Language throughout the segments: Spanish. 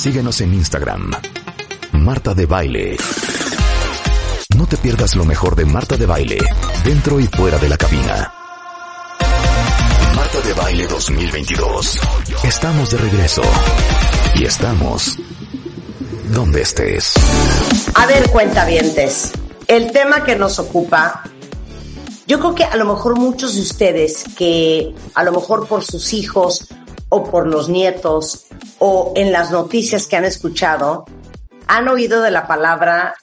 Síguenos en Instagram. Marta de Baile. No te pierdas lo mejor de Marta de Baile, dentro y fuera de la cabina. Marta de Baile 2022. Estamos de regreso. Y estamos donde estés. A ver, cuentavientes. El tema que nos ocupa, yo creo que a lo mejor muchos de ustedes que a lo mejor por sus hijos o por los nietos o en las noticias que han escuchado, han oído de la palabra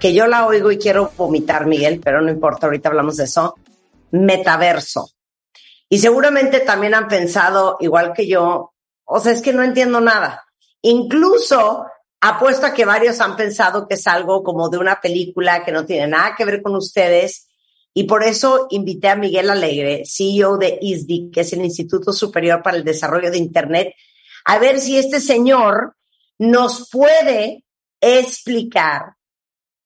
que yo la oigo y quiero vomitar, Miguel, pero no importa, ahorita hablamos de eso, metaverso. Y seguramente también han pensado, igual que yo, o sea, es que no entiendo nada. Incluso apuesto a que varios han pensado que es algo como de una película que no tiene nada que ver con ustedes. Y por eso invité a Miguel Alegre, CEO de ISDI, que es el Instituto Superior para el Desarrollo de Internet, a ver si este señor nos puede explicar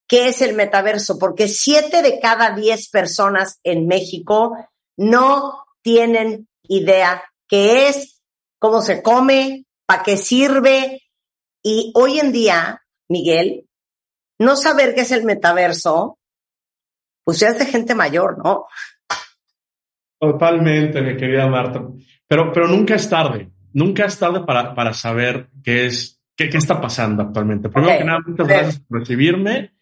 qué es el metaverso, porque siete de cada diez personas en México no tienen idea qué es, cómo se come, para qué sirve. Y hoy en día, Miguel, no saber qué es el metaverso, pues ya es de gente mayor, ¿no? Totalmente, mi querida Marta. Pero, pero nunca es tarde. Nunca es tarde para, para saber qué es, qué, qué está pasando actualmente. Primero que nada, muchas gracias por recibirme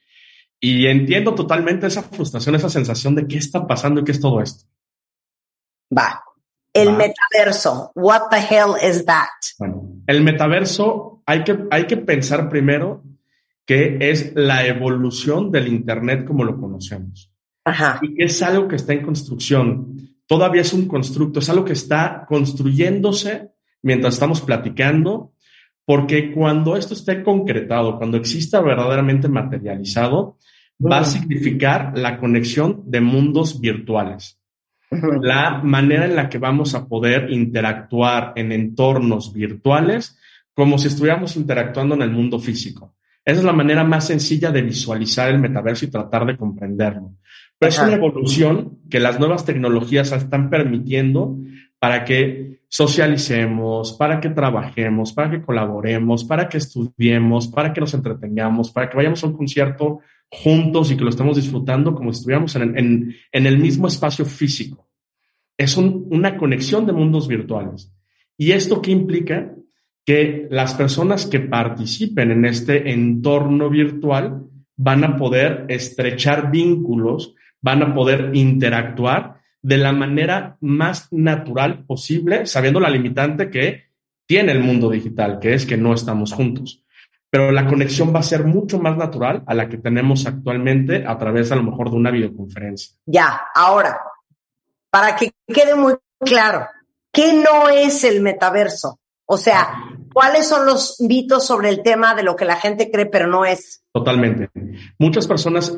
y entiendo totalmente esa frustración, esa sensación de qué está pasando y qué es todo esto. Va. El metaverso. What the hell is that? Bueno, el metaverso hay que, hay que pensar primero que es la evolución del Internet como lo conocemos. Ajá. Y es algo que está en construcción. Todavía es un constructo, es algo que está construyéndose mientras estamos platicando, porque cuando esto esté concretado, cuando exista verdaderamente materializado, va a significar la conexión de mundos virtuales. La manera en la que vamos a poder interactuar en entornos virtuales como si estuviéramos interactuando en el mundo físico. Esa es la manera más sencilla de visualizar el metaverso y tratar de comprenderlo. Pero es una evolución que las nuevas tecnologías están permitiendo para que socialicemos, para que trabajemos, para que colaboremos, para que estudiemos, para que nos entretengamos, para que vayamos a un concierto juntos y que lo estemos disfrutando como si estuviéramos en, el mismo espacio físico. Es un, una conexión de mundos virtuales. ¿Y esto qué implica? Que las personas que participen en este entorno virtual van a poder estrechar vínculos, van a poder interactuar de la manera más natural posible, sabiendo la limitante que tiene el mundo digital, que es que no estamos juntos. Pero la conexión va a ser mucho más natural a la que tenemos actualmente a través a lo mejor de una videoconferencia. Ya, ahora, para que quede muy claro, ¿qué no es el metaverso? O sea, ¿cuáles son los mitos sobre el tema de lo que la gente cree pero no es? Totalmente. Muchas personas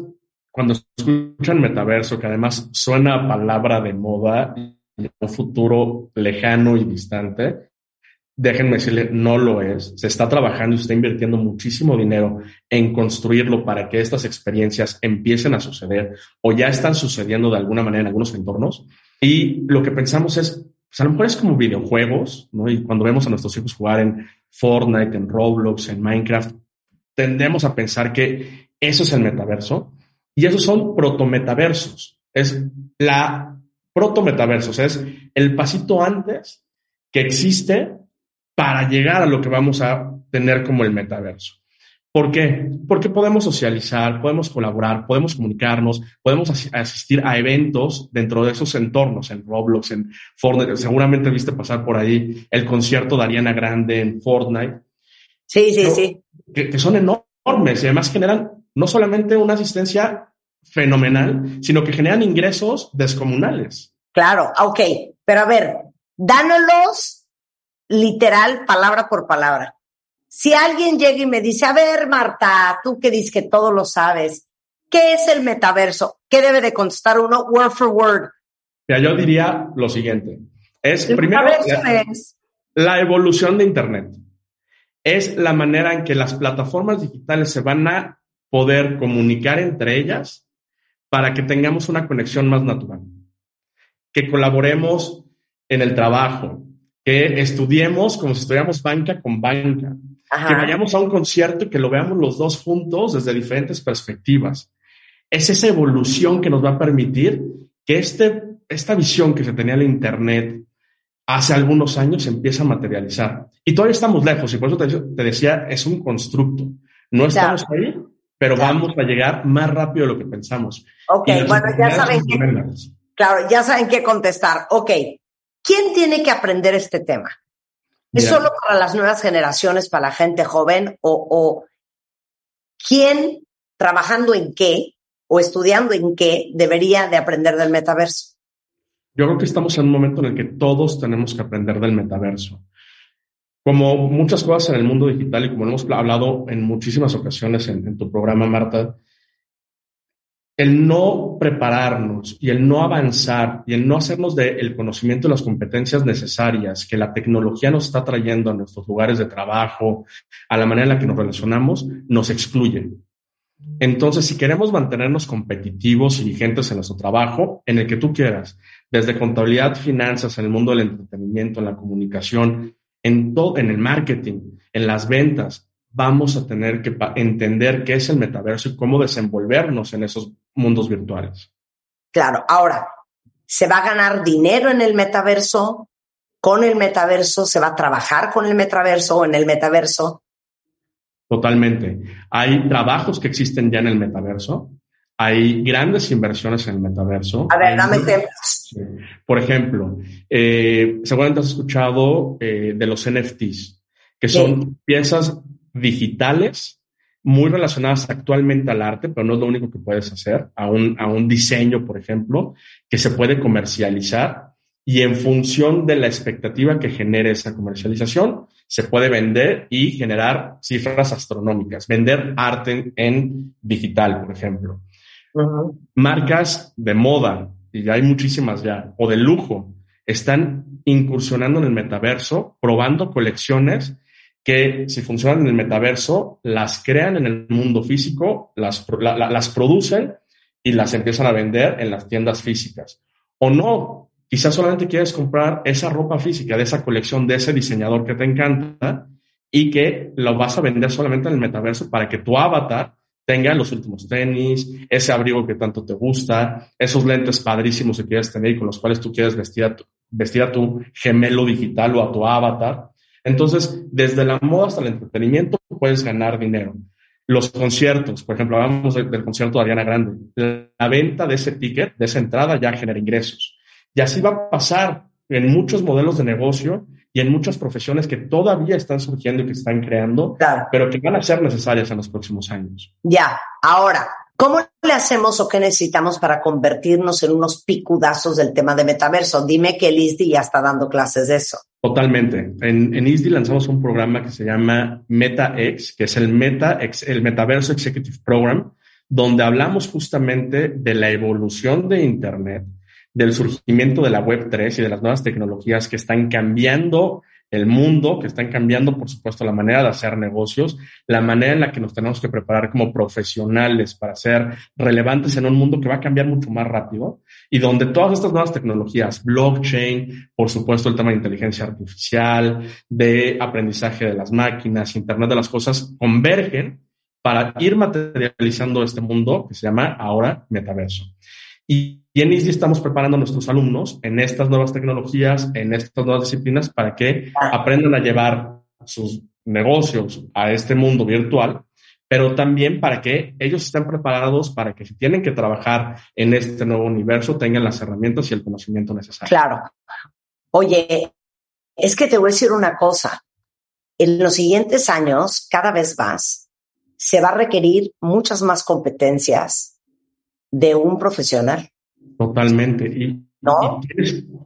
cuando escuchan metaverso, que además suena a palabra de moda en un futuro lejano y distante, déjenme decirle, no lo es. Se está trabajando y se está invirtiendo muchísimo dinero en construirlo para que estas experiencias empiecen a suceder o ya están sucediendo de alguna manera en algunos entornos. Y lo que pensamos es, pues a lo mejor es como videojuegos, ¿no? Y cuando vemos a nuestros hijos jugar en Fortnite, en Roblox, en Minecraft, tendemos a pensar que eso es el metaverso y esos son protometaversos. Es la protometaversos, es el pasito antes que existe para llegar a lo que vamos a tener como el metaverso. ¿Por qué? Porque podemos socializar, podemos colaborar, podemos comunicarnos, podemos asistir a eventos dentro de esos entornos, en Roblox, en Fortnite. Seguramente viste pasar por ahí el concierto de Ariana Grande en Fortnite. Sí, sí, sí. Que, que son enormes y además generan no solamente una asistencia fenomenal, sino que generan ingresos descomunales. Claro, ok, pero a ver, dánoslos literal, palabra por palabra. Si alguien llega y me dice, a ver, Marta, tú que dices que todo lo sabes, ¿qué es el metaverso? ¿Qué debe de contestar uno word for word? Ya, yo diría lo siguiente. Es primero la, es la evolución de Internet. Es la manera en que las plataformas digitales se van a poder comunicar entre ellas para que tengamos una conexión más natural, que colaboremos en el trabajo, que estudiemos como si estudiáramos banca con banca, que vayamos a un concierto y que lo veamos los dos juntos desde diferentes perspectivas. Es esa evolución que nos va a permitir que este, esta visión que se tenía en Internet hace algunos años se empieza a materializar. Y todavía estamos lejos, y por eso te, decía, es un constructo. No estamos ahí, pero vamos a llegar más rápido de lo que pensamos. Ok, bueno, ya saben que, claro, ya saben qué contestar. Ok, ¿quién tiene que aprender este tema? ¿Es solo para las nuevas generaciones, para la gente joven? O, ¿O quién, trabajando en qué o estudiando en qué, debería de aprender del metaverso? Yo creo que estamos en un momento en el que todos tenemos que aprender del metaverso. Como muchas cosas en el mundo digital y como hemos hablado en muchísimas ocasiones en, tu programa, Marta, el no prepararnos y el no avanzar y el no hacernos del conocimiento y las competencias necesarias que la tecnología nos está trayendo a nuestros lugares de trabajo, a la manera en la que nos relacionamos, nos excluyen. Entonces, si queremos mantenernos competitivos y vigentes en nuestro trabajo, en el que tú quieras, desde contabilidad, finanzas, en el mundo del entretenimiento, en la comunicación, en todo, en el marketing, en las ventas, vamos a tener que entender qué es el metaverso y cómo desenvolvernos en esos mundos virtuales. Claro, ahora, ¿se va a ganar dinero en el metaverso? ¿Con el metaverso? ¿Se va a trabajar con el metaverso o en el metaverso? Totalmente. Hay trabajos que existen ya en el metaverso. Hay grandes inversiones en el metaverso. A ver, dame ejemplos. Por ejemplo, eh, seguramente has escuchado eh, de los NFTs, que son piezas digitales muy relacionadas actualmente al arte, pero no es lo único que puedes hacer, a un, a un diseño, por ejemplo, que se puede comercializar y en función de la expectativa que genere esa comercialización, se puede vender y generar cifras astronómicas, vender arte en digital, por ejemplo. Marcas de moda, y hay muchísimas ya, o de lujo, están incursionando en el metaverso, probando colecciones que si funcionan en el metaverso, las crean en el mundo físico, las, las producen y las empiezan a vender en las tiendas físicas. O no, Quizás solamente quieres comprar esa ropa física de esa colección de ese diseñador que te encanta y que lo vas a vender solamente en el metaverso para que tu avatar tenga los últimos tenis, ese abrigo que tanto te gusta, esos lentes padrísimos que quieres tener y con los cuales tú quieres vestir a tu, gemelo digital o a tu avatar. Entonces, desde la moda hasta el entretenimiento puedes ganar dinero. Los conciertos, por ejemplo, hablamos del concierto de Ariana Grande. La venta de ese ticket, de esa entrada, ya genera ingresos. Y así va a pasar en muchos modelos de negocio y en muchas profesiones que todavía están surgiendo y que están creando, pero que van a ser necesarias en los próximos años. Ya, ahora, ¿cómo le hacemos o qué necesitamos para convertirnos en unos picudazos del tema de metaverso? Dime que el ISDI ya está dando clases de eso. Totalmente. En, en ISDI lanzamos un programa que se llama MetaX, que es el, Meta, el Metaverso Executive Program, donde hablamos justamente de la evolución de Internet, del surgimiento de la Web 3 y de las nuevas tecnologías que están cambiando el mundo, que están cambiando, por supuesto, la manera de hacer negocios, la manera en la que nos tenemos que preparar como profesionales para ser relevantes en un mundo que va a cambiar mucho más rápido y donde todas estas nuevas tecnologías, blockchain, por supuesto, el tema de inteligencia artificial, de aprendizaje de las máquinas, Internet de las cosas, convergen para ir materializando este mundo que se llama ahora metaverso. Y, en ISDI estamos preparando a nuestros alumnos en estas nuevas tecnologías, en estas nuevas disciplinas, para que aprendan a llevar sus negocios a este mundo virtual, pero también para que ellos estén preparados para que si tienen que trabajar en este nuevo universo, tengan las herramientas y el conocimiento necesario. Claro. Oye, es que te voy a decir una cosa. En los siguientes años, cada vez más, se va a requerir muchas más competencias de un profesional. Totalmente. Y,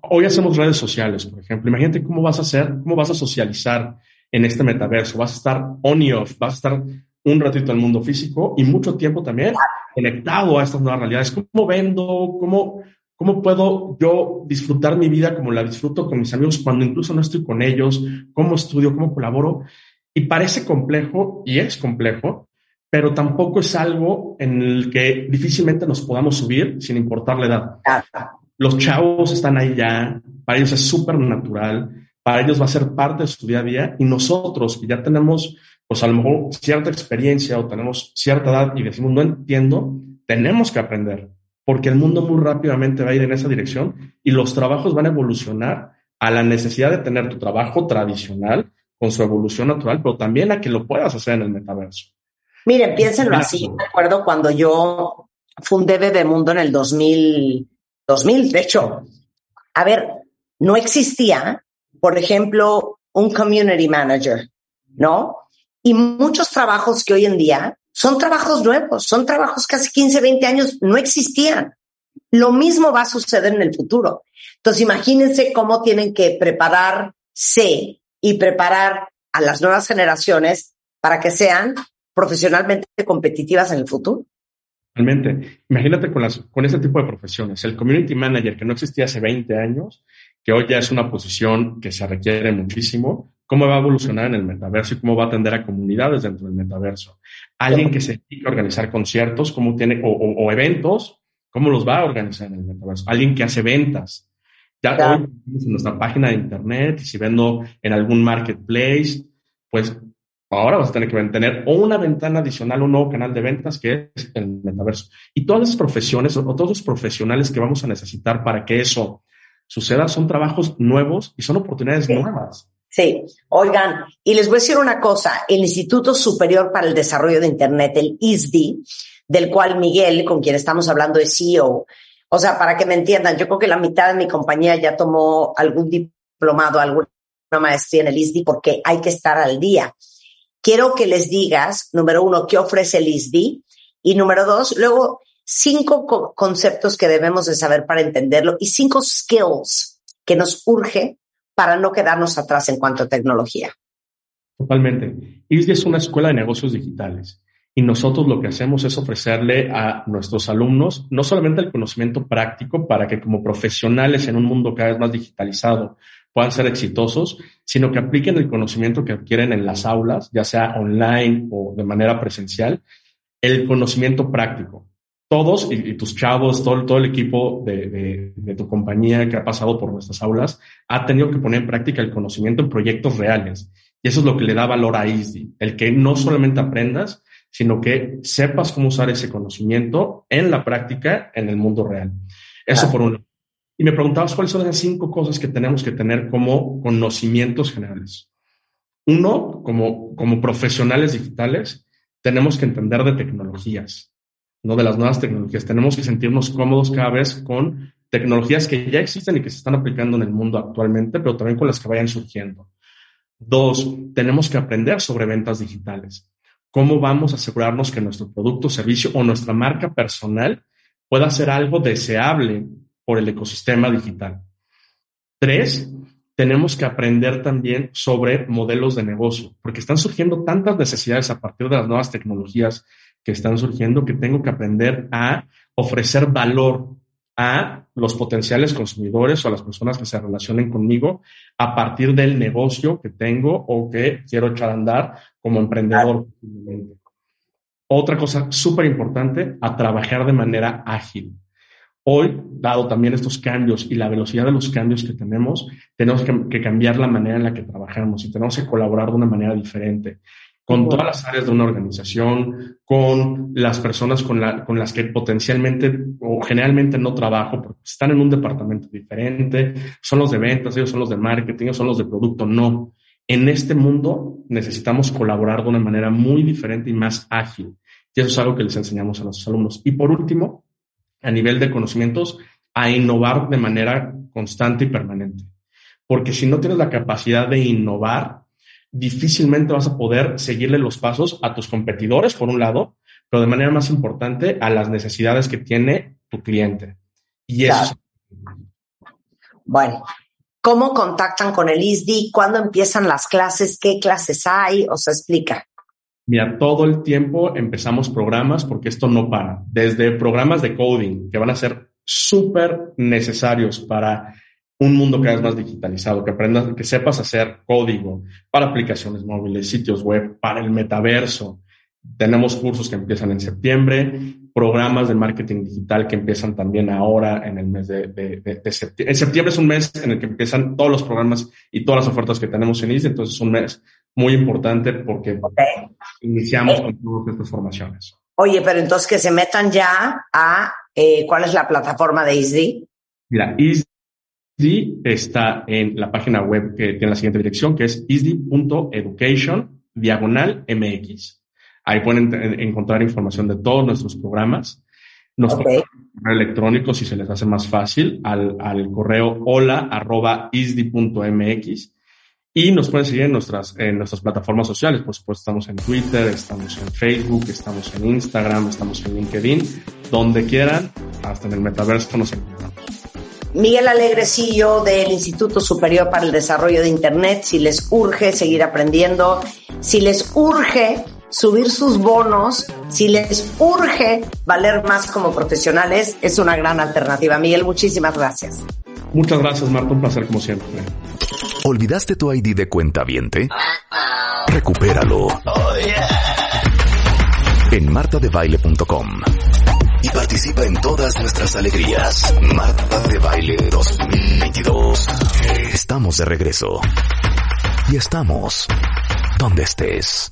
hoy hacemos redes sociales, por ejemplo. Imagínate cómo vas a hacer, cómo vas a socializar en este metaverso. Vas a estar on y off, vas a estar un ratito el mundo físico y mucho tiempo también conectado a estas nuevas realidades. ¿Cómo vendo? ¿Cómo, ¿Cómo puedo yo disfrutar mi vida como la disfruto con mis amigos cuando incluso no estoy con ellos? ¿Cómo estudio? ¿Cómo colaboro? Y parece complejo, y es complejo, pero tampoco es algo en el que difícilmente nos podamos subir sin importar la edad. Los chavos están ahí ya, para ellos es súper natural. para ellos va a ser parte de su día a día y nosotros que ya tenemos, pues a lo mejor cierta experiencia o tenemos cierta edad y decimos, no entiendo, tenemos que aprender, porque el mundo muy rápidamente va a ir en esa dirección y los trabajos van a evolucionar a la necesidad de tener tu trabajo tradicional con su evolución natural, pero también a que lo puedas hacer en el metaverso. Miren, piénsenlo así. Me acuerdo cuando yo fundé Bebemundo en el 2000, 2000, de hecho. A ver, no existía, por ejemplo, un community manager, ¿no? Y muchos trabajos que hoy en día son trabajos nuevos, son trabajos que hace 15, 20 años no existían. Lo mismo va a suceder en el futuro. Entonces, imagínense cómo tienen que prepararse y preparar a las nuevas generaciones para que sean profesionalmente competitivas en el futuro. Realmente, imagínate con, las, con este tipo de profesiones, el community manager que no existía hace 20 años, que hoy ya es una posición que se requiere muchísimo, cómo va a evolucionar en el metaverso y cómo va a atender a comunidades dentro del metaverso. Alguien que se dedica a organizar conciertos, cómo tiene, o, eventos, cómo los va a organizar en el metaverso. Alguien que hace ventas. Ya hoy en nuestra página de internet si vendo en algún marketplace, pues Ahora vas a tener que tener o una ventana adicional, un nuevo canal de ventas que es el metaverso. Y todas esas profesiones o todos los profesionales que vamos a necesitar para que eso suceda son trabajos nuevos y son oportunidades nuevas. Sí, oigan, y les voy a decir una cosa, el Instituto Superior para el Desarrollo de Internet, el ISDI, del cual Miguel, con quien estamos hablando, es CEO. O sea, para que me entiendan, yo creo que la mitad de mi compañía ya tomó algún diplomado, alguna maestría en el ISDI porque hay que estar al día quiero que les digas, número uno, qué ofrece el ISDI y número dos, luego cinco conceptos que debemos de saber para entenderlo y cinco skills que nos urge para no quedarnos atrás en cuanto a tecnología. Totalmente. ISDI es una escuela de negocios digitales y nosotros lo que hacemos es ofrecerle a nuestros alumnos no solamente el conocimiento práctico para que como profesionales en un mundo cada vez más digitalizado puedan ser exitosos, sino que apliquen el conocimiento que adquieren en las aulas, ya sea online o de manera presencial, el conocimiento práctico. Todos y, tus chavos, todo, todo el equipo de, de, tu compañía que ha pasado por nuestras aulas, ha tenido que poner en práctica el conocimiento en proyectos reales. Y eso es lo que le da valor a ISDI, el que no solamente aprendas, sino que sepas cómo usar ese conocimiento en la práctica en el mundo real. Eso por un y me preguntabas cuáles son las cinco cosas que tenemos que tener como conocimientos generales. Uno, como, como profesionales digitales, tenemos que entender de tecnologías, no de las nuevas tecnologías. Tenemos que sentirnos cómodos cada vez con tecnologías que ya existen y que se están aplicando en el mundo actualmente, pero también con las que vayan surgiendo. Dos, tenemos que aprender sobre ventas digitales. ¿Cómo vamos a asegurarnos que nuestro producto, servicio o nuestra marca personal pueda ser algo deseable por el ecosistema digital. Tres, tenemos que aprender también sobre modelos de negocio, porque están surgiendo tantas necesidades a partir de las nuevas tecnologías que están surgiendo que tengo que aprender a ofrecer valor a los potenciales consumidores o a las personas que se relacionen conmigo a partir del negocio que tengo o que quiero echar a andar como emprendedor. Otra cosa súper importante, a trabajar de manera ágil. Hoy, dado también estos cambios y la velocidad de los cambios que tenemos, tenemos que, cambiar la manera en la que trabajamos y tenemos que colaborar de una manera diferente con todas las áreas de una organización, con las personas con, las que potencialmente o generalmente no trabajo porque están en un departamento diferente, son los de ventas, ellos son los de marketing, ellos son los de producto, no. En este mundo necesitamos colaborar de una manera muy diferente y más ágil. Y eso es algo que les enseñamos a los alumnos. Y por último, a nivel de conocimientos a innovar de manera constante y permanente. Porque si no tienes la capacidad de innovar, difícilmente vas a poder seguirle los pasos a tus competidores, por un lado, pero de manera más importante a las necesidades que tiene tu cliente. Y eso. Bueno, ¿cómo contactan con el ISDI? ¿Cuándo empiezan las clases? ¿Qué clases hay? O sea, explica. Mira, todo el tiempo empezamos programas porque esto no para. Desde programas de coding que van a ser súper necesarios para un mundo cada vez más digitalizado, que aprendas, que sepas hacer código para aplicaciones móviles, sitios web, para el metaverso, Tenemos cursos que empiezan en septiembre, programas de marketing digital que empiezan también ahora en el mes de, septiembre. En septiembre es un mes en el que empiezan todos los programas y todas las ofertas que tenemos en ISDE, entonces es un mes muy importante porque iniciamos con todas estas formaciones. Oye, pero entonces que se metan ya a eh, cuál es la plataforma de ISDI. Mira, ISDI está en la página web que tiene la siguiente dirección, que es isdi.education diagonal MX. Ahí pueden encontrar información de todos nuestros programas. Nos okay. correo electrónico si se les hace más fácil al, al correo hola arroba isdi.mx y nos pueden seguir en nuestras, en nuestras plataformas sociales. Por supuesto, estamos en Twitter, estamos en Facebook, estamos en Instagram, estamos en LinkedIn, donde quieran, hasta en el metaverso nos encontramos. Miguel Alegrecillo del Instituto Superior para el Desarrollo de Internet, si les urge seguir aprendiendo, si les urge subir sus bonos, si les urge valer más como profesionales, es una gran alternativa. Miguel, muchísimas gracias. Muchas gracias, Marta. Un placer como siempre. ¿Olvidaste tu ID de cuenta viente? Recupéralo. En martadebaile.com. Y participa en todas nuestras alegrías. Marta de Baile 2022. Estamos de regreso. Y estamos donde estés.